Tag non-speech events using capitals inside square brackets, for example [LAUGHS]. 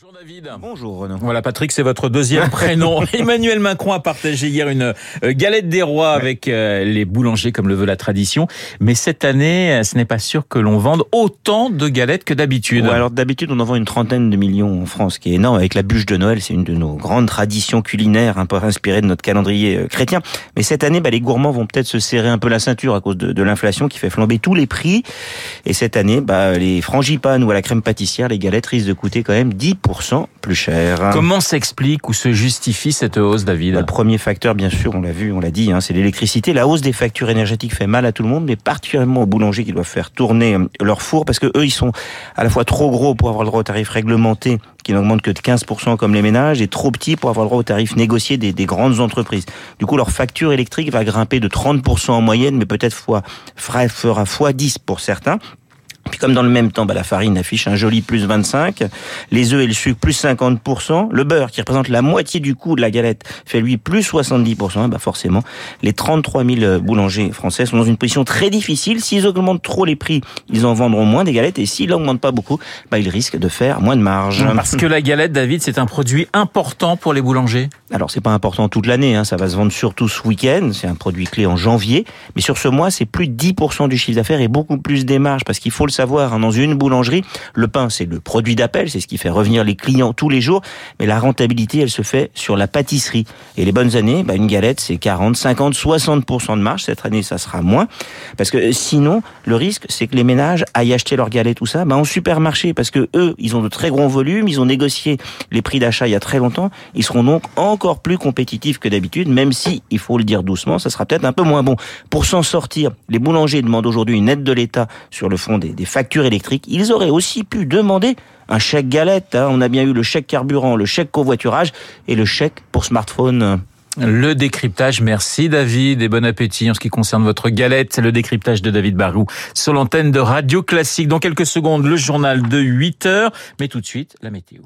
Bonjour David. Bonjour Renaud. Voilà Patrick, c'est votre deuxième [LAUGHS] prénom. Emmanuel Macron a partagé hier une euh, galette des rois avec euh, les boulangers comme le veut la tradition. Mais cette année, euh, ce n'est pas sûr que l'on vende autant de galettes que d'habitude. Ouais, alors d'habitude, on en vend une trentaine de millions en France, ce qui est énorme. Avec la bûche de Noël, c'est une de nos grandes traditions culinaires, un peu inspirée de notre calendrier chrétien. Mais cette année, bah, les gourmands vont peut-être se serrer un peu la ceinture à cause de, de l'inflation qui fait flamber tous les prix. Et cette année, bah, les frangipanes ou à la crème pâtissière, les galettes risquent de coûter quand même 10 plus cher. Comment s'explique ou se justifie cette hausse, David Le premier facteur, bien sûr, on l'a vu, on l'a dit, hein, c'est l'électricité. La hausse des factures énergétiques fait mal à tout le monde, mais particulièrement aux boulangers qui doivent faire tourner euh, leur four, parce que eux, ils sont à la fois trop gros pour avoir le droit au tarif réglementé, qui n'augmente que de 15% comme les ménages, et trop petits pour avoir le droit au tarif négocié des, des grandes entreprises. Du coup, leur facture électrique va grimper de 30% en moyenne, mais peut-être fois, fera fois 10 pour certains. Puis comme dans le même temps, bah, la farine affiche un joli plus 25, les œufs et le sucre plus 50%, le beurre qui représente la moitié du coût de la galette fait lui plus 70%, bah forcément les 33 000 boulangers français sont dans une position très difficile. S'ils augmentent trop les prix, ils en vendront moins des galettes et s'ils n'augmentent pas beaucoup, bah, ils risquent de faire moins de marge. Parce que la galette, David, c'est un produit important pour les boulangers. Alors c'est pas important toute l'année, hein, ça va se vendre surtout ce week-end, c'est un produit clé en janvier, mais sur ce mois c'est plus de 10% du chiffre d'affaires et beaucoup plus des marges parce qu'il faut le savoir, hein, dans une boulangerie, le pain c'est le produit d'appel, c'est ce qui fait revenir les clients tous les jours, mais la rentabilité elle se fait sur la pâtisserie. Et les bonnes années, bah, une galette c'est 40, 50, 60% de marge, cette année ça sera moins, parce que sinon le risque c'est que les ménages aillent acheter leur galette tout ça bah, en supermarché, parce que eux ils ont de très gros volumes, ils ont négocié les prix d'achat il y a très longtemps, ils seront donc en encore plus compétitif que d'habitude, même si, il faut le dire doucement, ça sera peut-être un peu moins bon. Pour s'en sortir, les boulangers demandent aujourd'hui une aide de l'État sur le fond des, factures électriques. Ils auraient aussi pu demander un chèque galette. Hein. On a bien eu le chèque carburant, le chèque covoiturage et le chèque pour smartphone. Le décryptage, merci David et bon appétit en ce qui concerne votre galette. C'est le décryptage de David Barou sur l'antenne de Radio Classique. Dans quelques secondes, le journal de 8 heures, mais tout de suite, la météo.